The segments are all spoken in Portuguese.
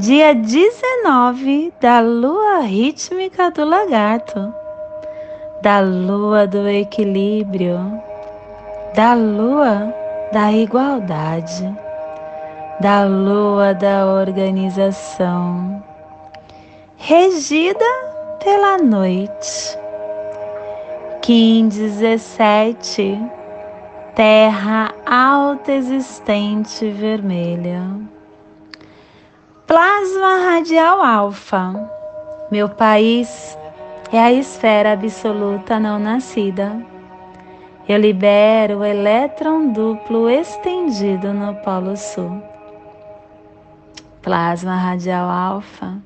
dia 19 da lua rítmica do lagarto, da lua do equilíbrio, da lua da igualdade, da lua da organização, regida pela noite. Kim 17, terra alta existente vermelha. Plasma radial alfa. Meu país é a esfera absoluta não nascida. Eu libero o elétron duplo estendido no Polo Sul. Plasma radial alfa.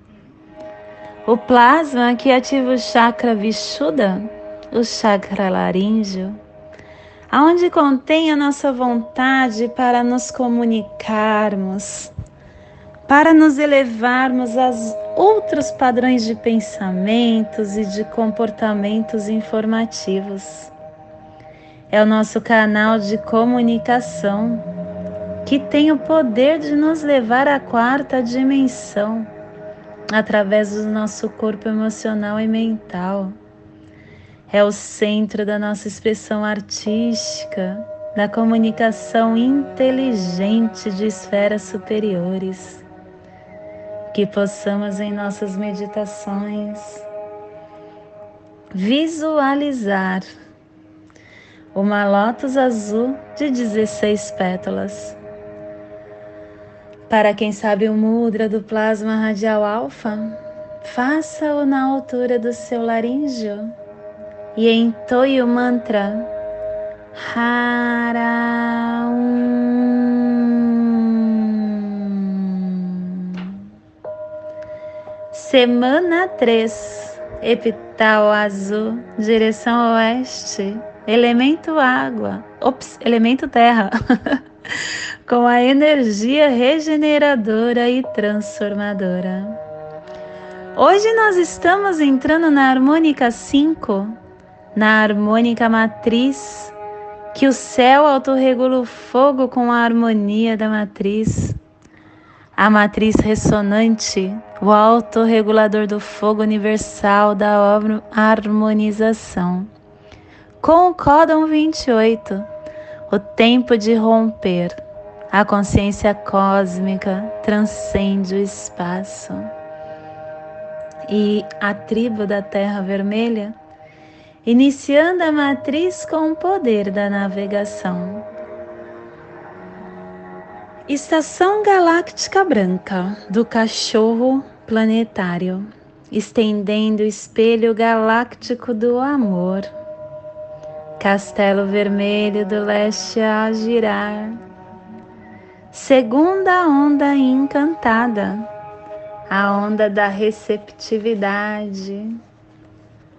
O plasma que ativa o chakra Vishuddha, o chakra laríngeo, aonde contém a nossa vontade para nos comunicarmos para nos elevarmos a outros padrões de pensamentos e de comportamentos informativos. É o nosso canal de comunicação que tem o poder de nos levar à quarta dimensão através do nosso corpo emocional e mental. É o centro da nossa expressão artística, da comunicação inteligente de esferas superiores que possamos em nossas meditações visualizar uma lótus azul de 16 pétalas. Para quem sabe o mudra do plasma radial alfa, faça-o na altura do seu laríngeo e entoie o mantra Hara Semana 3, epital azul, direção oeste, elemento água, ops, elemento terra, com a energia regeneradora e transformadora. Hoje nós estamos entrando na harmônica 5, na harmônica matriz, que o céu autorregula o fogo com a harmonia da matriz a matriz ressonante, o autorregulador do fogo universal da harmonização. Com o códon 28, o tempo de romper, a consciência cósmica transcende o espaço. E a tribo da Terra Vermelha, iniciando a matriz com o poder da navegação Estação Galáctica Branca do Cachorro Planetário, estendendo o espelho galáctico do amor. Castelo Vermelho do Leste a girar. Segunda onda encantada, a onda da receptividade,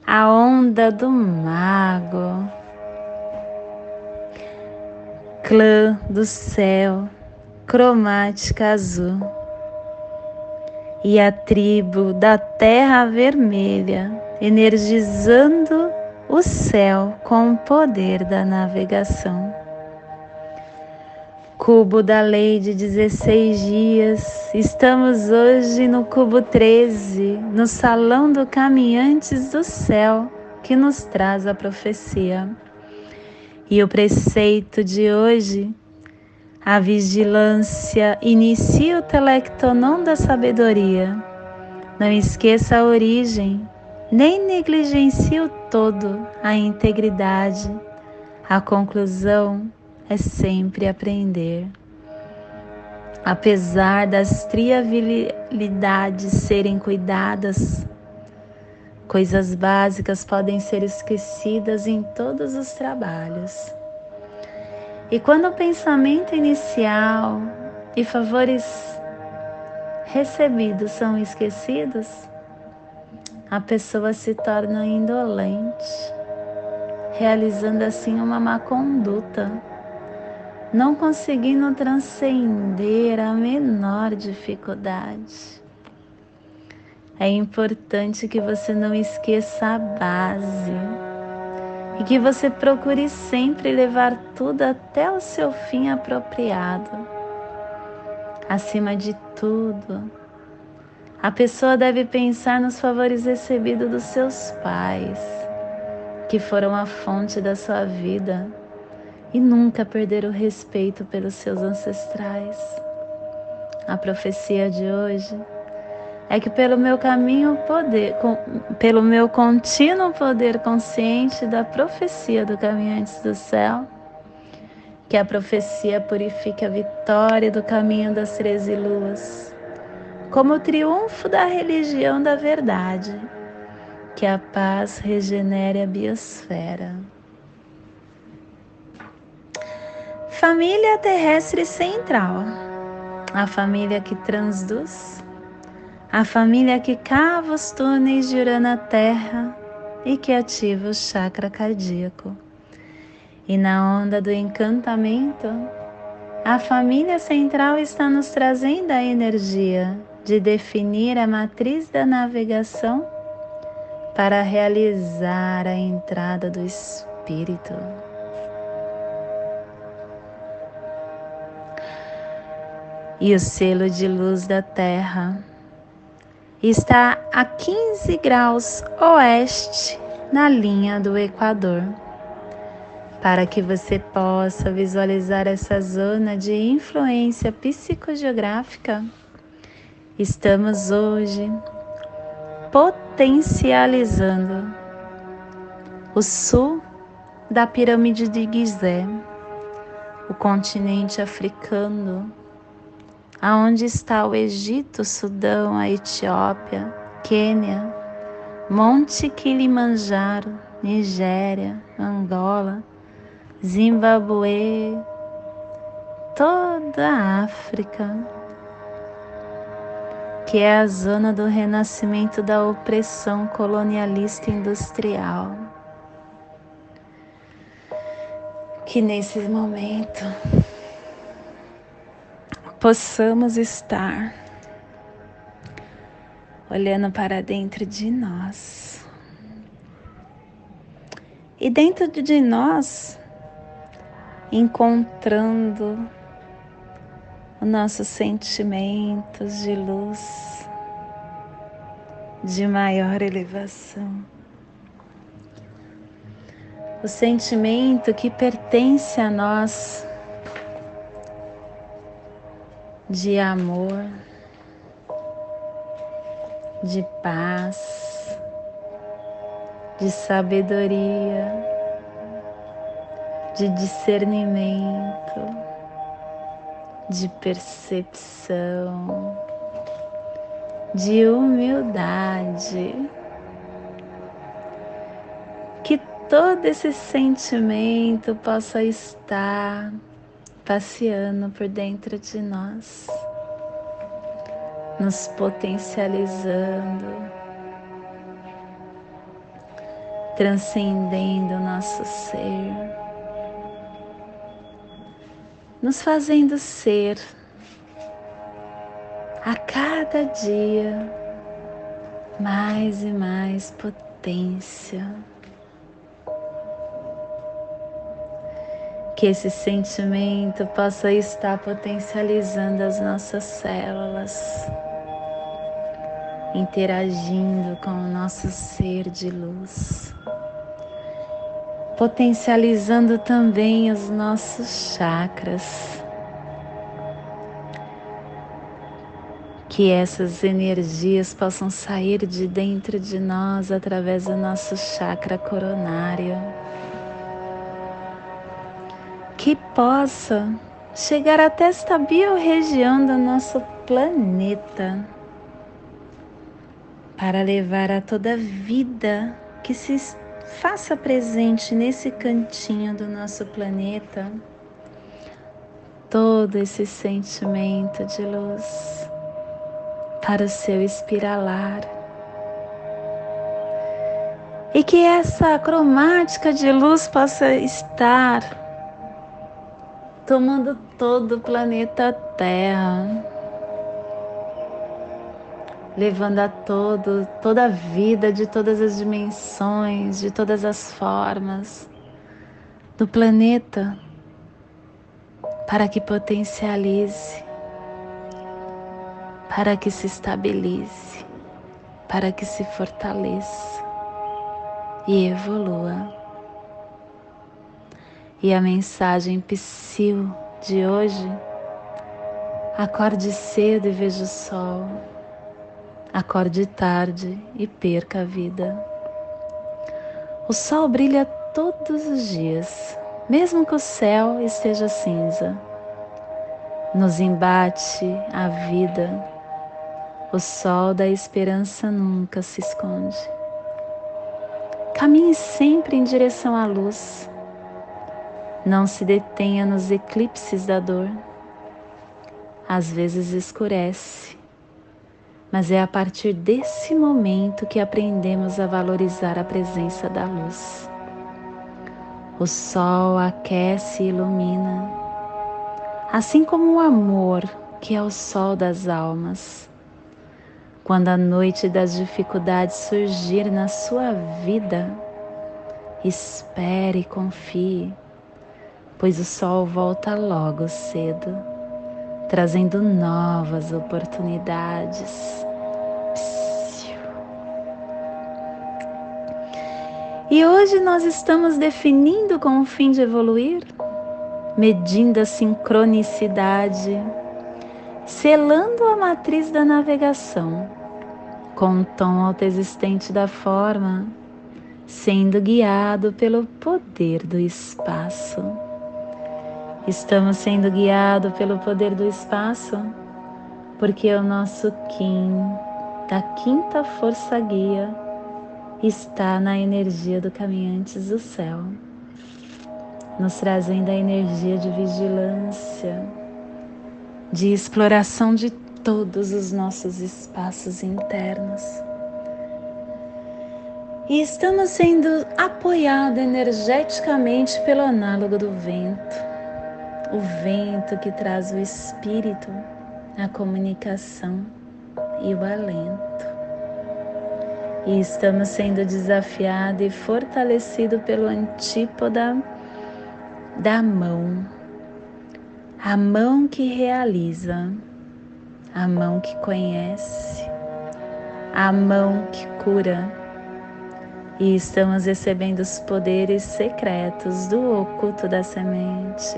a onda do mago. Clã do céu cromática azul e a tribo da terra vermelha, energizando o céu com o poder da navegação. Cubo da lei de 16 dias, estamos hoje no cubo 13, no salão do Caminhantes do Céu, que nos traz a profecia. E o preceito de hoje a vigilância inicia o telectonon da sabedoria. Não esqueça a origem, nem negligencie o todo, a integridade. A conclusão é sempre aprender. Apesar das triabilidades serem cuidadas, coisas básicas podem ser esquecidas em todos os trabalhos. E quando o pensamento inicial e favores recebidos são esquecidos, a pessoa se torna indolente, realizando assim uma má conduta, não conseguindo transcender a menor dificuldade. É importante que você não esqueça a base e que você procure sempre levar tudo até o seu fim apropriado. Acima de tudo, a pessoa deve pensar nos favores recebidos dos seus pais, que foram a fonte da sua vida, e nunca perder o respeito pelos seus ancestrais. A profecia de hoje é que pelo meu caminho poder, com, pelo meu contínuo poder consciente da profecia do caminhante do céu, que a profecia purifique a vitória do caminho das treze luas, como o triunfo da religião da verdade, que a paz regenere a biosfera. Família terrestre central, a família que transduz a família que cava os túneis de Urana Terra e que ativa o chakra cardíaco. E na onda do encantamento, a família central está nos trazendo a energia de definir a matriz da navegação para realizar a entrada do espírito. E o selo de luz da Terra está a 15 graus oeste na linha do Equador. Para que você possa visualizar essa zona de influência psicogeográfica, estamos hoje potencializando o sul da pirâmide de Gizé, o continente africano aonde está o Egito, Sudão, a Etiópia, Quênia, Monte Kilimanjaro, Nigéria, Angola, Zimbabue, toda a África, que é a zona do renascimento da opressão colonialista industrial. Que nesse momento possamos estar olhando para dentro de nós. E dentro de nós, encontrando os nossos sentimentos de luz, de maior elevação. O sentimento que pertence a nós de amor, de paz, de sabedoria, de discernimento, de percepção, de humildade. Que todo esse sentimento possa estar passeando por dentro de nós, nos potencializando, transcendendo o nosso ser, nos fazendo ser a cada dia mais e mais potência. Que esse sentimento possa estar potencializando as nossas células, interagindo com o nosso ser de luz, potencializando também os nossos chakras. Que essas energias possam sair de dentro de nós através do nosso chakra coronário que possa chegar até esta biorregião do nosso planeta para levar a toda vida que se faça presente nesse cantinho do nosso planeta todo esse sentimento de luz para o seu espiralar. E que essa cromática de luz possa estar tomando todo o planeta Terra, levando a todo, toda a vida de todas as dimensões, de todas as formas do planeta, para que potencialize, para que se estabilize, para que se fortaleça e evolua. E a mensagem psil de hoje: acorde cedo e veja o sol, acorde tarde e perca a vida. O sol brilha todos os dias, mesmo que o céu esteja cinza. Nos embate a vida, o sol da esperança nunca se esconde. Caminhe sempre em direção à luz. Não se detenha nos eclipses da dor. Às vezes escurece, mas é a partir desse momento que aprendemos a valorizar a presença da luz. O sol aquece e ilumina, assim como o amor, que é o sol das almas quando a noite das dificuldades surgir na sua vida, espere e confie, pois o sol volta logo cedo, trazendo novas oportunidades. E hoje nós estamos definindo com o fim de evoluir, medindo a sincronicidade selando a matriz da navegação com o tom autoexistente da forma, sendo guiado pelo poder do espaço. Estamos sendo guiados pelo poder do espaço porque o nosso Kim da quinta força guia está na energia do caminhantes do céu, nos trazendo a energia de vigilância de exploração de todos os nossos espaços internos. E estamos sendo apoiados energeticamente pelo análogo do vento, o vento que traz o espírito, a comunicação e o alento. E estamos sendo desafiados e fortalecidos pelo antípoda da mão a mão que realiza, a mão que conhece, a mão que cura. E estamos recebendo os poderes secretos do oculto da semente,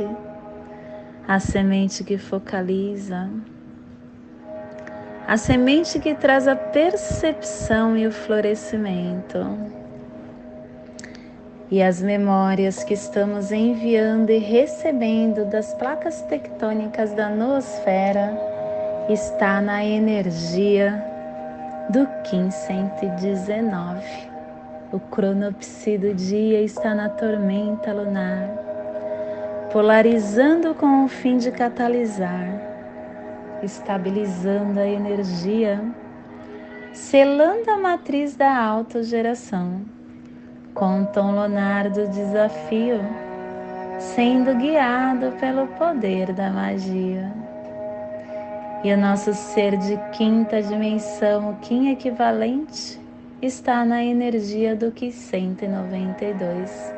a semente que focaliza, a semente que traz a percepção e o florescimento. E as memórias que estamos enviando e recebendo das placas tectônicas da noosfera está na energia do Kim 119. O cronopsi do dia está na tormenta lunar, polarizando com o fim de catalisar, estabilizando a energia, selando a matriz da autogeração com Tom Leonardo desafio, sendo guiado pelo poder da magia. E o nosso ser de quinta dimensão, o Kim equivalente, está na energia do Ki 192.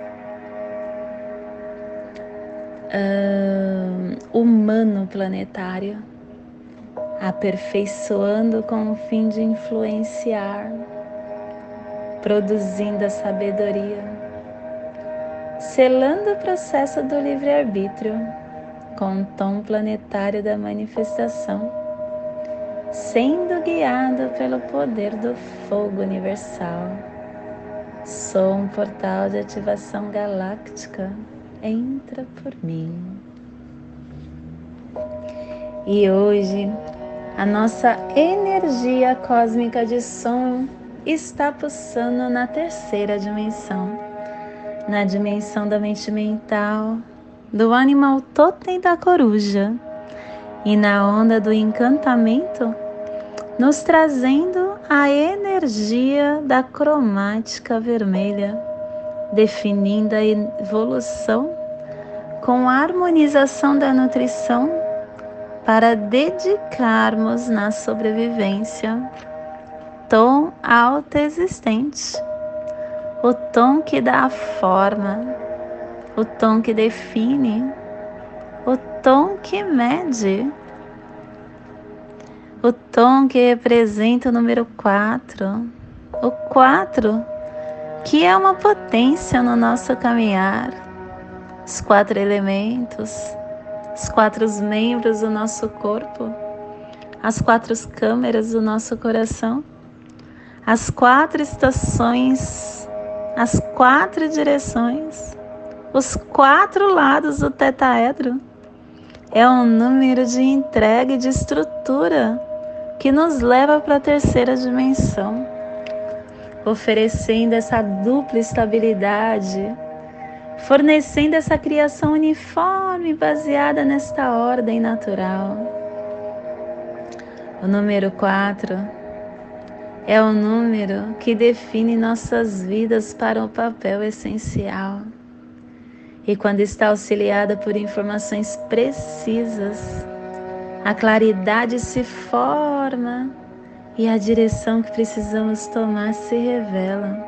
Um, humano planetário, aperfeiçoando com o fim de influenciar produzindo a sabedoria, selando o processo do livre-arbítrio com o tom planetário da manifestação, sendo guiado pelo poder do fogo universal. Sou um portal de ativação galáctica. Entra por mim. E hoje, a nossa energia cósmica de som está pulsando na terceira dimensão, na dimensão da mente mental, do animal totem da coruja e na onda do encantamento, nos trazendo a energia da cromática vermelha, definindo a evolução com a harmonização da nutrição para dedicarmos na sobrevivência. Tom autoexistente, o tom que dá a forma, o tom que define, o tom que mede, o tom que representa o número 4, o 4 que é uma potência no nosso caminhar, os quatro elementos, os quatro membros do nosso corpo, as quatro câmeras do nosso coração, as quatro estações, as quatro direções, os quatro lados do tetaedro. É um número de entrega e de estrutura que nos leva para a terceira dimensão, oferecendo essa dupla estabilidade fornecendo essa criação uniforme baseada nesta ordem natural. O número 4 é o número que define nossas vidas para o papel essencial. E quando está auxiliada por informações precisas, a claridade se forma e a direção que precisamos tomar se revela.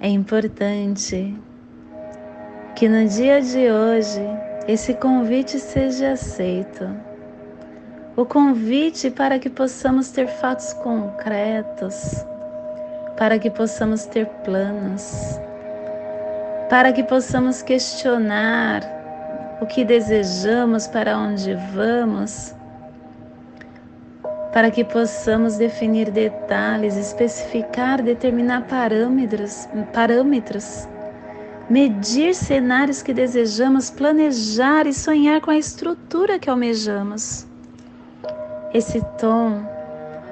É importante que no dia de hoje esse convite seja aceito. O convite para que possamos ter fatos concretos, para que possamos ter planos, para que possamos questionar o que desejamos, para onde vamos para que possamos definir detalhes, especificar, determinar parâmetros, parâmetros, medir cenários que desejamos, planejar e sonhar com a estrutura que almejamos. Esse tom,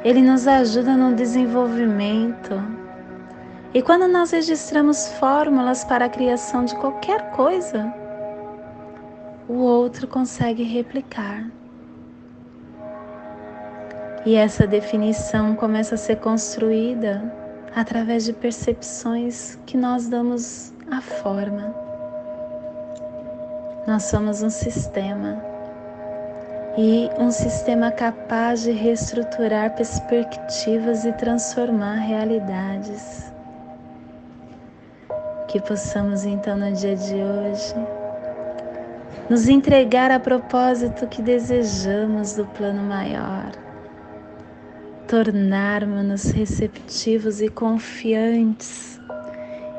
ele nos ajuda no desenvolvimento. E quando nós registramos fórmulas para a criação de qualquer coisa, o outro consegue replicar. E essa definição começa a ser construída através de percepções que nós damos à forma. Nós somos um sistema e um sistema capaz de reestruturar perspectivas e transformar realidades. Que possamos então no dia de hoje nos entregar a propósito que desejamos do plano maior tornarmos-nos receptivos e confiantes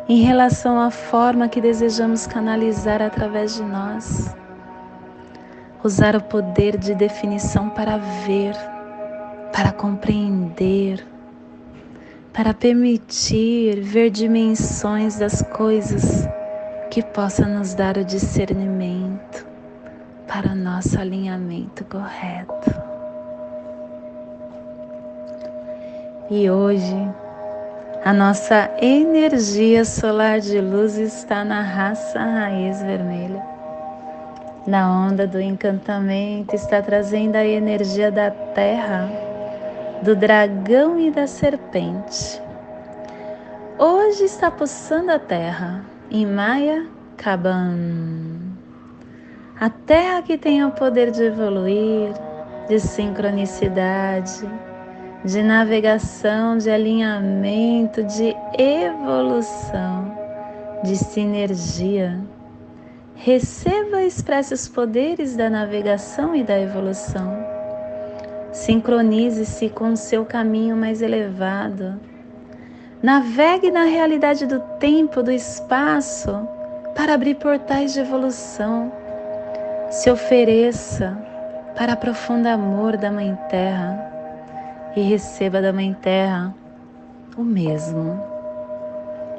em relação à forma que desejamos canalizar através de nós. Usar o poder de definição para ver, para compreender, para permitir ver dimensões das coisas que possa nos dar o discernimento para nosso alinhamento correto. E hoje, a nossa energia solar de luz está na raça raiz vermelha. Na onda do encantamento está trazendo a energia da terra, do dragão e da serpente. Hoje está pulsando a terra em Maia Kaban. A terra que tem o poder de evoluir, de sincronicidade, de navegação, de alinhamento, de evolução, de sinergia. Receba e expresse os poderes da navegação e da evolução. Sincronize-se com o seu caminho mais elevado. Navegue na realidade do tempo, do espaço, para abrir portais de evolução. Se ofereça para o profundo amor da Mãe Terra e receba da Mãe Terra o mesmo,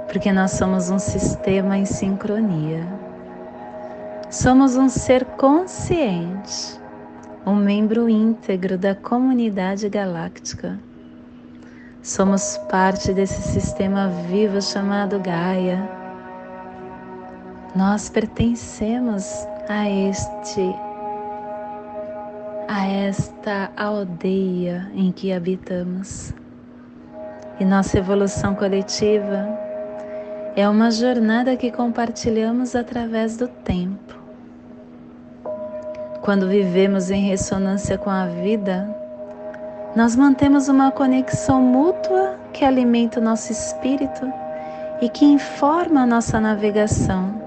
porque nós somos um sistema em sincronia. Somos um ser consciente, um membro íntegro da comunidade galáctica. Somos parte desse sistema vivo chamado Gaia. Nós pertencemos a este a esta aldeia em que habitamos. E nossa evolução coletiva é uma jornada que compartilhamos através do tempo. Quando vivemos em ressonância com a vida, nós mantemos uma conexão mútua que alimenta o nosso espírito e que informa a nossa navegação.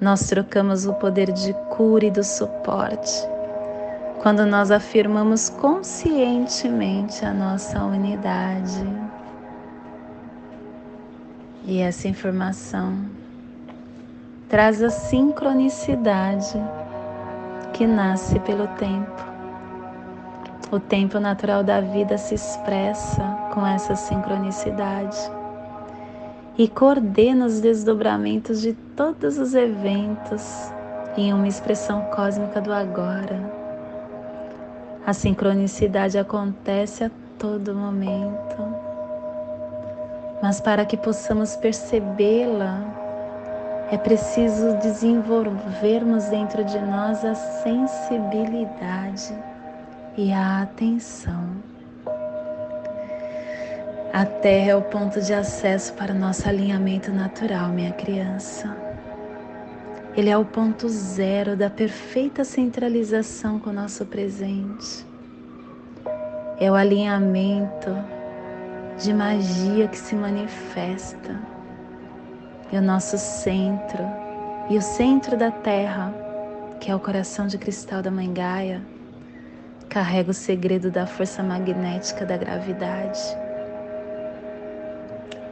Nós trocamos o poder de cura e do suporte quando nós afirmamos conscientemente a nossa unidade. E essa informação traz a sincronicidade que nasce pelo tempo. O tempo natural da vida se expressa com essa sincronicidade e coordena os desdobramentos de todos os eventos em uma expressão cósmica do agora. A sincronicidade acontece a todo momento, mas para que possamos percebê-la, é preciso desenvolvermos dentro de nós a sensibilidade e a atenção. A Terra é o ponto de acesso para o nosso alinhamento natural, minha criança. Ele é o ponto zero da perfeita centralização com o nosso presente. É o alinhamento de magia que se manifesta. E o nosso centro, e o centro da Terra, que é o coração de cristal da Mãe Gaia, carrega o segredo da força magnética da gravidade.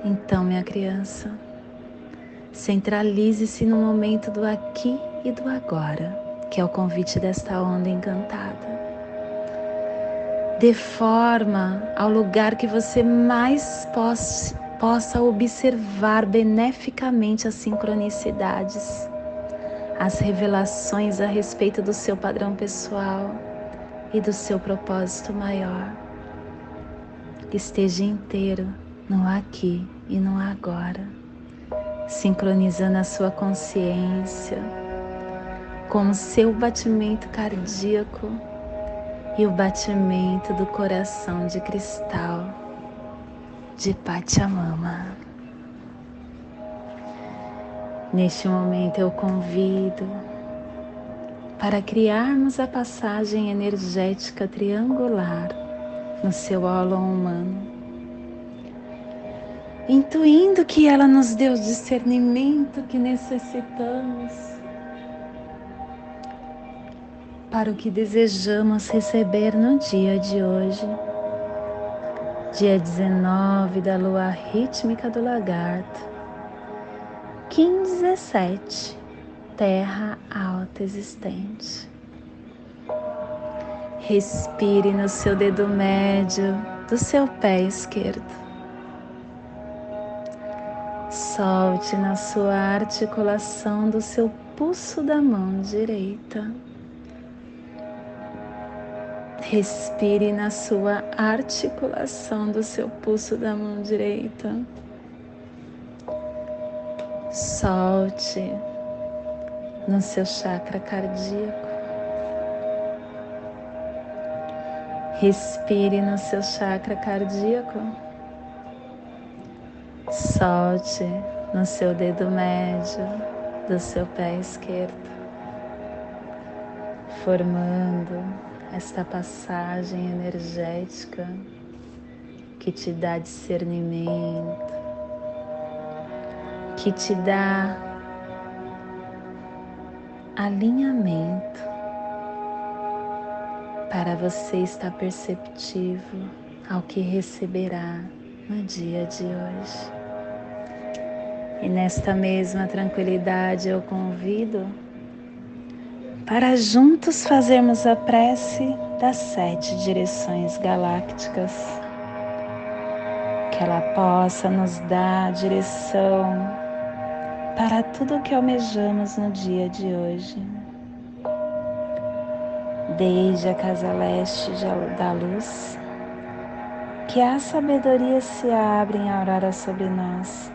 Então, minha criança, Centralize-se no momento do aqui e do agora, que é o convite desta onda encantada. Dê forma ao lugar que você mais possa, possa observar beneficamente as sincronicidades, as revelações a respeito do seu padrão pessoal e do seu propósito maior. Esteja inteiro no aqui e no agora sincronizando a sua consciência com o seu batimento cardíaco e o batimento do coração de cristal de Pachamama. Neste momento eu convido para criarmos a passagem energética triangular no seu óleo humano intuindo que ela nos deu o discernimento que necessitamos para o que desejamos receber no dia de hoje, dia 19 da lua rítmica do lagarto, Kim 17, Terra alta existente. Respire no seu dedo médio do seu pé esquerdo Solte na sua articulação do seu pulso da mão direita. Respire na sua articulação do seu pulso da mão direita. Solte no seu chakra cardíaco. Respire no seu chakra cardíaco solte no seu dedo médio do seu pé esquerdo, formando esta passagem energética que te dá discernimento, que te dá alinhamento para você estar perceptivo ao que receberá no dia de hoje. E nesta mesma tranquilidade eu convido para juntos fazermos a prece das sete direções galácticas. Que ela possa nos dar direção para tudo o que almejamos no dia de hoje. Desde a casa leste da luz, que a sabedoria se abra em aurora sobre nós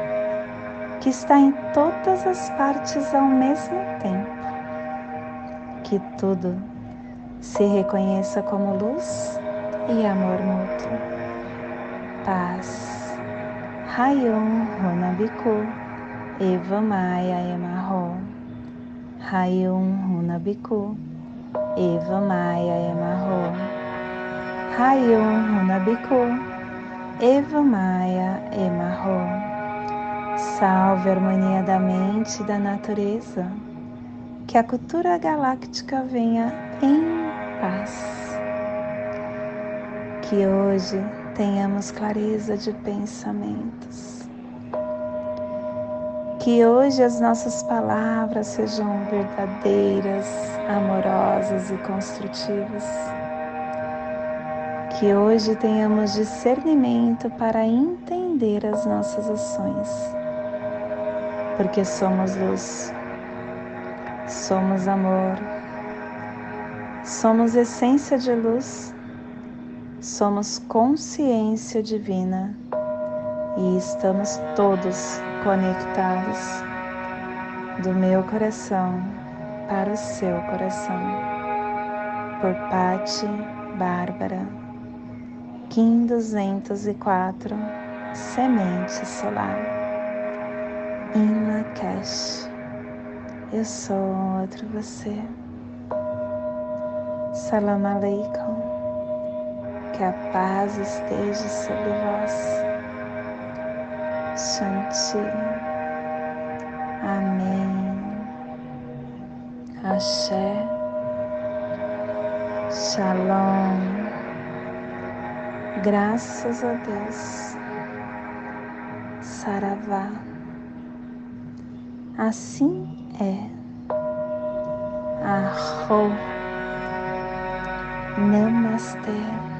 que está em todas as partes ao mesmo tempo, que tudo se reconheça como luz e amor mútuo. Paz. Rayon Runabiku Eva Maia Emarro. Rayon Runabiku Eva Maia Emarro. Rayon Runabiku Eva Maia Emarro. Salve a harmonia da mente e da natureza. Que a cultura galáctica venha em paz. Que hoje tenhamos clareza de pensamentos. Que hoje as nossas palavras sejam verdadeiras, amorosas e construtivas. Que hoje tenhamos discernimento para entender as nossas ações, porque somos luz, somos amor Somos essência de luz, somos consciência divina e estamos todos conectados do meu coração para o seu coração. Por Pati Bárbara, Kim 204, Semente Solar. Lakesh, eu sou outro você. Salam Aleikum. Que a paz esteja sobre vós. Shanti. Amém. Axé. Shalom. Graças a Deus. Saravá. Assim é. Arro. Namastê.